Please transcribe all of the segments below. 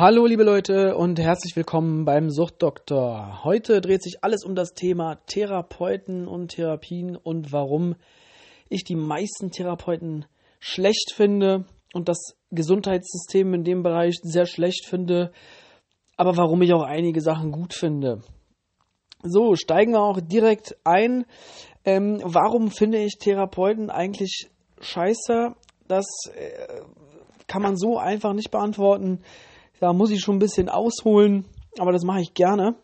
Hallo liebe Leute und herzlich willkommen beim Suchtdoktor. Heute dreht sich alles um das Thema Therapeuten und Therapien und warum ich die meisten Therapeuten schlecht finde und das Gesundheitssystem in dem Bereich sehr schlecht finde, aber warum ich auch einige Sachen gut finde. So, steigen wir auch direkt ein. Ähm, warum finde ich Therapeuten eigentlich scheiße? Das äh, kann man so einfach nicht beantworten. Da muss ich schon ein bisschen ausholen, aber das mache ich gerne.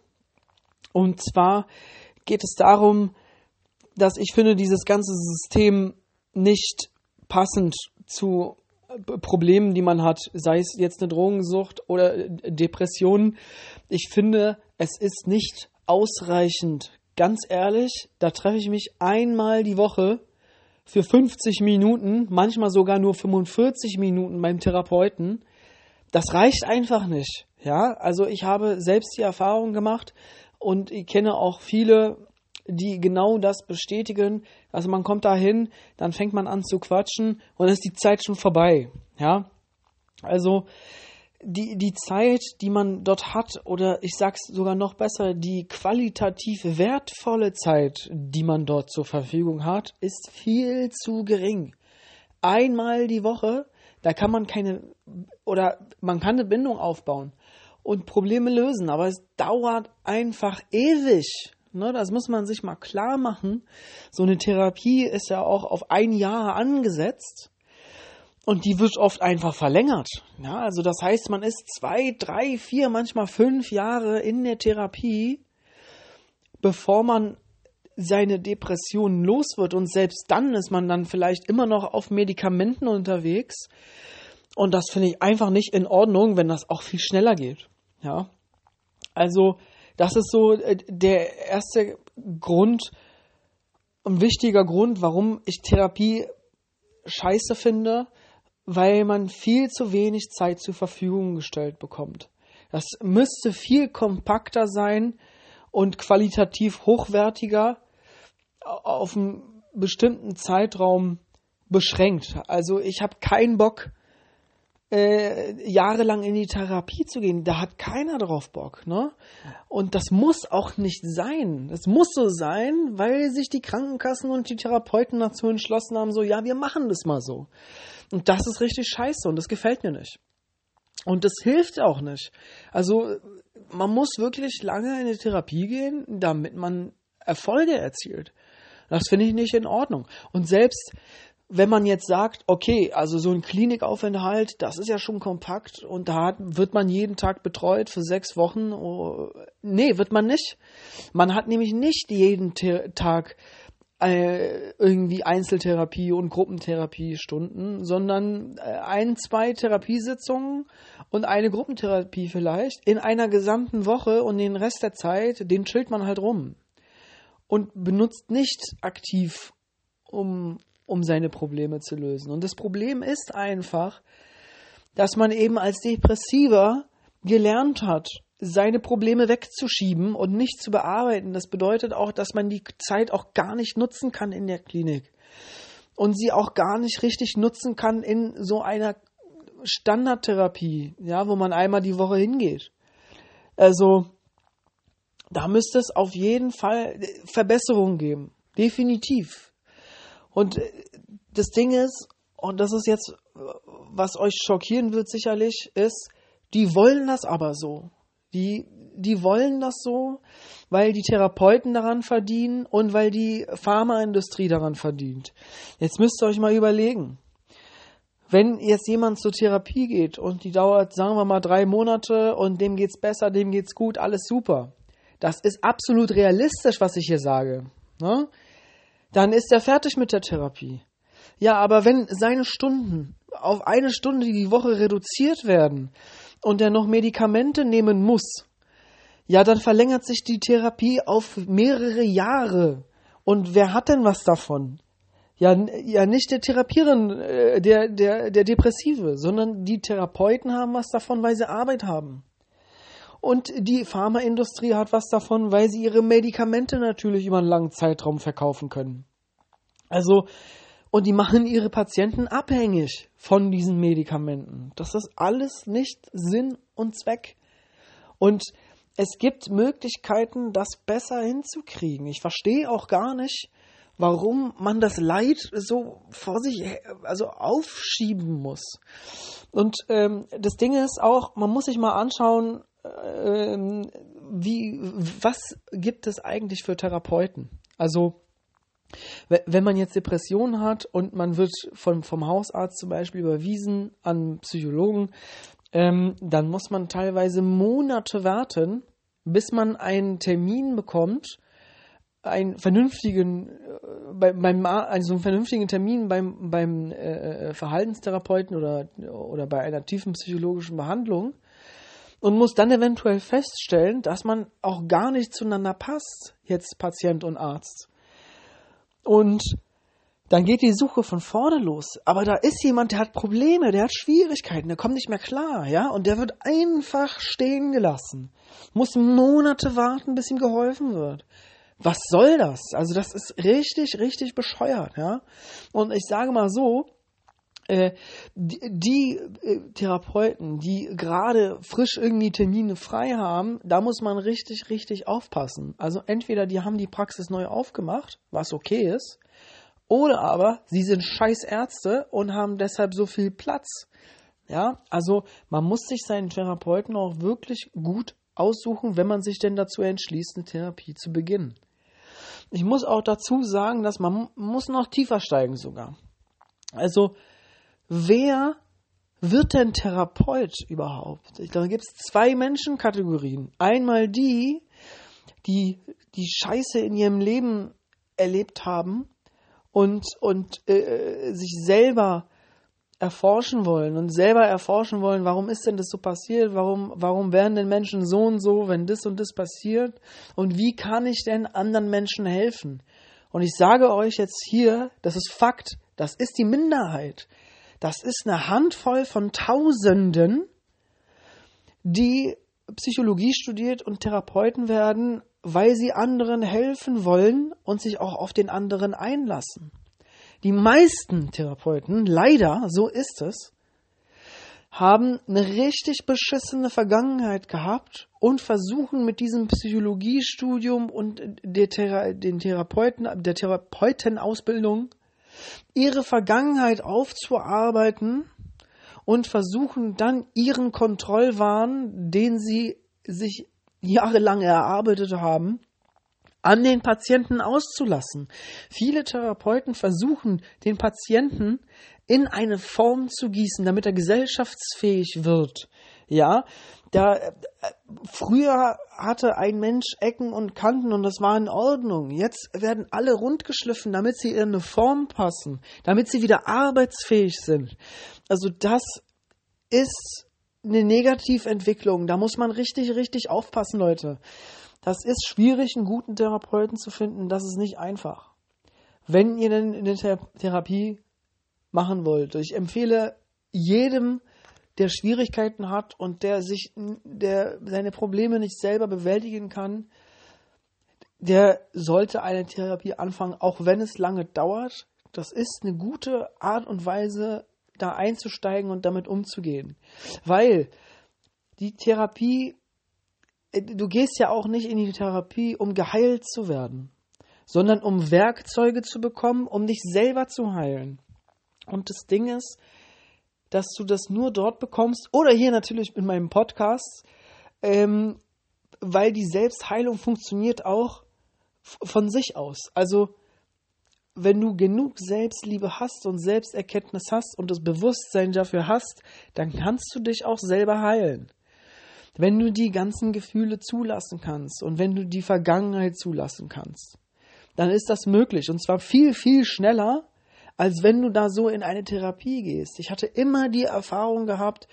Und zwar geht es darum, dass ich finde, dieses ganze System nicht passend zu Problemen, die man hat, sei es jetzt eine Drogensucht oder Depressionen. Ich finde, es ist nicht ausreichend. Ganz ehrlich, da treffe ich mich einmal die Woche für 50 Minuten, manchmal sogar nur 45 Minuten beim Therapeuten. Das reicht einfach nicht. Ja, also ich habe selbst die Erfahrung gemacht und ich kenne auch viele, die genau das bestätigen. Also man kommt da hin, dann fängt man an zu quatschen und dann ist die Zeit schon vorbei. Ja, also die, die Zeit, die man dort hat, oder ich sag's sogar noch besser, die qualitativ wertvolle Zeit, die man dort zur Verfügung hat, ist viel zu gering. Einmal die Woche, da kann man keine, oder man kann eine Bindung aufbauen und Probleme lösen, aber es dauert einfach ewig. Ne, das muss man sich mal klar machen. So eine Therapie ist ja auch auf ein Jahr angesetzt. Und die wird oft einfach verlängert. Ja, also das heißt, man ist zwei, drei, vier, manchmal fünf Jahre in der Therapie, bevor man seine Depressionen los wird. Und selbst dann ist man dann vielleicht immer noch auf Medikamenten unterwegs. Und das finde ich einfach nicht in Ordnung, wenn das auch viel schneller geht. Ja. Also, das ist so äh, der erste Grund, ein wichtiger Grund, warum ich Therapie scheiße finde weil man viel zu wenig Zeit zur Verfügung gestellt bekommt. Das müsste viel kompakter sein und qualitativ hochwertiger auf einen bestimmten Zeitraum beschränkt. Also ich habe keinen Bock, äh, jahrelang in die Therapie zu gehen. Da hat keiner drauf Bock. Ne? Und das muss auch nicht sein. Das muss so sein, weil sich die Krankenkassen und die Therapeuten dazu entschlossen haben, so, ja, wir machen das mal so. Und das ist richtig scheiße und das gefällt mir nicht. Und das hilft auch nicht. Also man muss wirklich lange in die Therapie gehen, damit man Erfolge erzielt. Das finde ich nicht in Ordnung. Und selbst wenn man jetzt sagt, okay, also so ein Klinikaufenthalt, das ist ja schon kompakt und da wird man jeden Tag betreut für sechs Wochen. Oh, nee, wird man nicht. Man hat nämlich nicht jeden Tag äh, irgendwie Einzeltherapie und Gruppentherapie-Stunden, sondern äh, ein, zwei Therapiesitzungen und eine Gruppentherapie vielleicht in einer gesamten Woche und den Rest der Zeit, den chillt man halt rum und benutzt nicht aktiv, um, um seine Probleme zu lösen. Und das Problem ist einfach, dass man eben als Depressiver gelernt hat, seine Probleme wegzuschieben und nicht zu bearbeiten. Das bedeutet auch, dass man die Zeit auch gar nicht nutzen kann in der Klinik und sie auch gar nicht richtig nutzen kann in so einer Standardtherapie, ja, wo man einmal die Woche hingeht. Also da müsste es auf jeden Fall Verbesserungen geben, definitiv. Und das Ding ist, und das ist jetzt, was euch schockieren wird sicherlich, ist, die wollen das aber so. Die, die wollen das so, weil die Therapeuten daran verdienen und weil die Pharmaindustrie daran verdient. Jetzt müsst ihr euch mal überlegen. Wenn jetzt jemand zur Therapie geht und die dauert, sagen wir mal, drei Monate und dem geht's besser, dem geht's gut, alles super. Das ist absolut realistisch, was ich hier sage. Ne? Dann ist er fertig mit der Therapie. Ja, aber wenn seine Stunden auf eine Stunde die Woche reduziert werden, und er noch Medikamente nehmen muss, ja, dann verlängert sich die Therapie auf mehrere Jahre. Und wer hat denn was davon? Ja, ja nicht der Therapierende, äh, der, der, der Depressive, sondern die Therapeuten haben was davon, weil sie Arbeit haben. Und die Pharmaindustrie hat was davon, weil sie ihre Medikamente natürlich über einen langen Zeitraum verkaufen können. Also, und die machen ihre Patienten abhängig von diesen Medikamenten. Das ist alles nicht Sinn und Zweck. Und es gibt Möglichkeiten, das besser hinzukriegen. Ich verstehe auch gar nicht, warum man das Leid so vor sich also aufschieben muss. Und ähm, das Ding ist auch, man muss sich mal anschauen, ähm, wie was gibt es eigentlich für Therapeuten? Also wenn man jetzt Depressionen hat und man wird vom, vom Hausarzt zum Beispiel überwiesen an Psychologen, ähm, dann muss man teilweise Monate warten, bis man einen Termin bekommt, einen vernünftigen, äh, beim, also einen vernünftigen Termin beim, beim äh, Verhaltenstherapeuten oder, oder bei einer tiefen psychologischen Behandlung und muss dann eventuell feststellen, dass man auch gar nicht zueinander passt, jetzt Patient und Arzt. Und dann geht die Suche von vorne los. Aber da ist jemand, der hat Probleme, der hat Schwierigkeiten, der kommt nicht mehr klar, ja, und der wird einfach stehen gelassen. Muss Monate warten, bis ihm geholfen wird. Was soll das? Also das ist richtig, richtig bescheuert, ja. Und ich sage mal so, die, die äh, Therapeuten, die gerade frisch irgendwie Termine frei haben, da muss man richtig, richtig aufpassen. Also entweder die haben die Praxis neu aufgemacht, was okay ist, oder aber sie sind scheiß Ärzte und haben deshalb so viel Platz. Ja, also man muss sich seinen Therapeuten auch wirklich gut aussuchen, wenn man sich denn dazu entschließt, eine Therapie zu beginnen. Ich muss auch dazu sagen, dass man muss noch tiefer steigen sogar. Also wer wird denn Therapeut überhaupt? Da gibt es zwei Menschenkategorien. Einmal die, die die Scheiße in ihrem Leben erlebt haben und, und äh, sich selber erforschen wollen und selber erforschen wollen, warum ist denn das so passiert, warum, warum werden denn Menschen so und so, wenn das und das passiert und wie kann ich denn anderen Menschen helfen? Und ich sage euch jetzt hier, das ist Fakt, das ist die Minderheit. Das ist eine Handvoll von Tausenden, die Psychologie studiert und Therapeuten werden, weil sie anderen helfen wollen und sich auch auf den anderen einlassen. Die meisten Therapeuten, leider, so ist es, haben eine richtig beschissene Vergangenheit gehabt und versuchen mit diesem Psychologiestudium und der, Thera den Therapeuten, der Therapeutenausbildung ihre Vergangenheit aufzuarbeiten und versuchen dann ihren Kontrollwahn, den sie sich jahrelang erarbeitet haben, an den Patienten auszulassen. Viele Therapeuten versuchen, den Patienten in eine Form zu gießen, damit er gesellschaftsfähig wird. Ja, da äh, früher hatte ein Mensch Ecken und Kanten und das war in Ordnung. Jetzt werden alle rundgeschliffen, damit sie in eine Form passen, damit sie wieder arbeitsfähig sind. Also das ist eine Negativentwicklung. Da muss man richtig, richtig aufpassen, Leute. Das ist schwierig, einen guten Therapeuten zu finden. Das ist nicht einfach. Wenn ihr denn eine Therapie machen wollt, ich empfehle jedem, der Schwierigkeiten hat und der sich, der seine Probleme nicht selber bewältigen kann, der sollte eine Therapie anfangen, auch wenn es lange dauert. Das ist eine gute Art und Weise, da einzusteigen und damit umzugehen. Weil die Therapie, du gehst ja auch nicht in die Therapie, um geheilt zu werden, sondern um Werkzeuge zu bekommen, um dich selber zu heilen. Und das Ding ist, dass du das nur dort bekommst oder hier natürlich in meinem Podcast, ähm, weil die Selbstheilung funktioniert auch von sich aus. Also wenn du genug Selbstliebe hast und Selbsterkenntnis hast und das Bewusstsein dafür hast, dann kannst du dich auch selber heilen. Wenn du die ganzen Gefühle zulassen kannst und wenn du die Vergangenheit zulassen kannst, dann ist das möglich und zwar viel, viel schneller, als wenn du da so in eine Therapie gehst. Ich hatte immer die Erfahrung gehabt,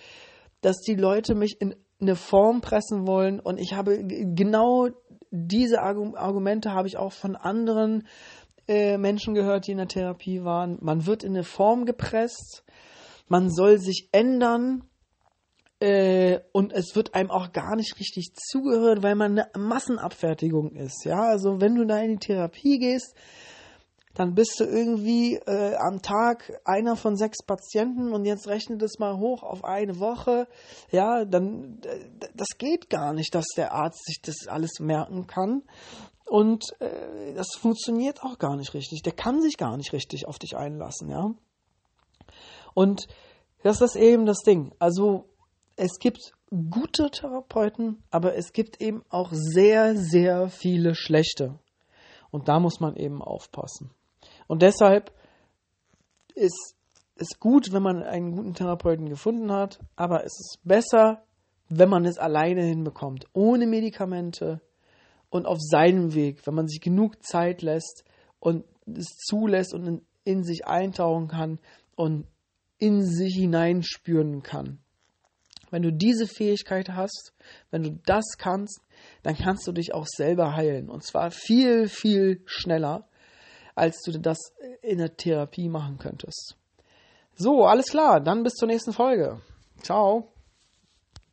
dass die Leute mich in eine Form pressen wollen und ich habe genau diese Argumente habe ich auch von anderen äh, Menschen gehört, die in der Therapie waren. Man wird in eine Form gepresst, man soll sich ändern äh, und es wird einem auch gar nicht richtig zugehört, weil man eine Massenabfertigung ist. Ja, also wenn du da in die Therapie gehst, dann bist du irgendwie äh, am Tag einer von sechs Patienten und jetzt rechnet es mal hoch auf eine Woche. Ja, dann das geht gar nicht, dass der Arzt sich das alles merken kann. Und äh, das funktioniert auch gar nicht richtig. Der kann sich gar nicht richtig auf dich einlassen, ja. Und das ist eben das Ding. Also es gibt gute Therapeuten, aber es gibt eben auch sehr, sehr viele schlechte. Und da muss man eben aufpassen. Und deshalb ist es gut, wenn man einen guten Therapeuten gefunden hat, aber es ist besser, wenn man es alleine hinbekommt, ohne Medikamente und auf seinem Weg, wenn man sich genug Zeit lässt und es zulässt und in, in sich eintauchen kann und in sich hineinspüren kann. Wenn du diese Fähigkeit hast, wenn du das kannst, dann kannst du dich auch selber heilen. Und zwar viel, viel schneller, als du das in der Therapie machen könntest. So, alles klar. Dann bis zur nächsten Folge. Ciao.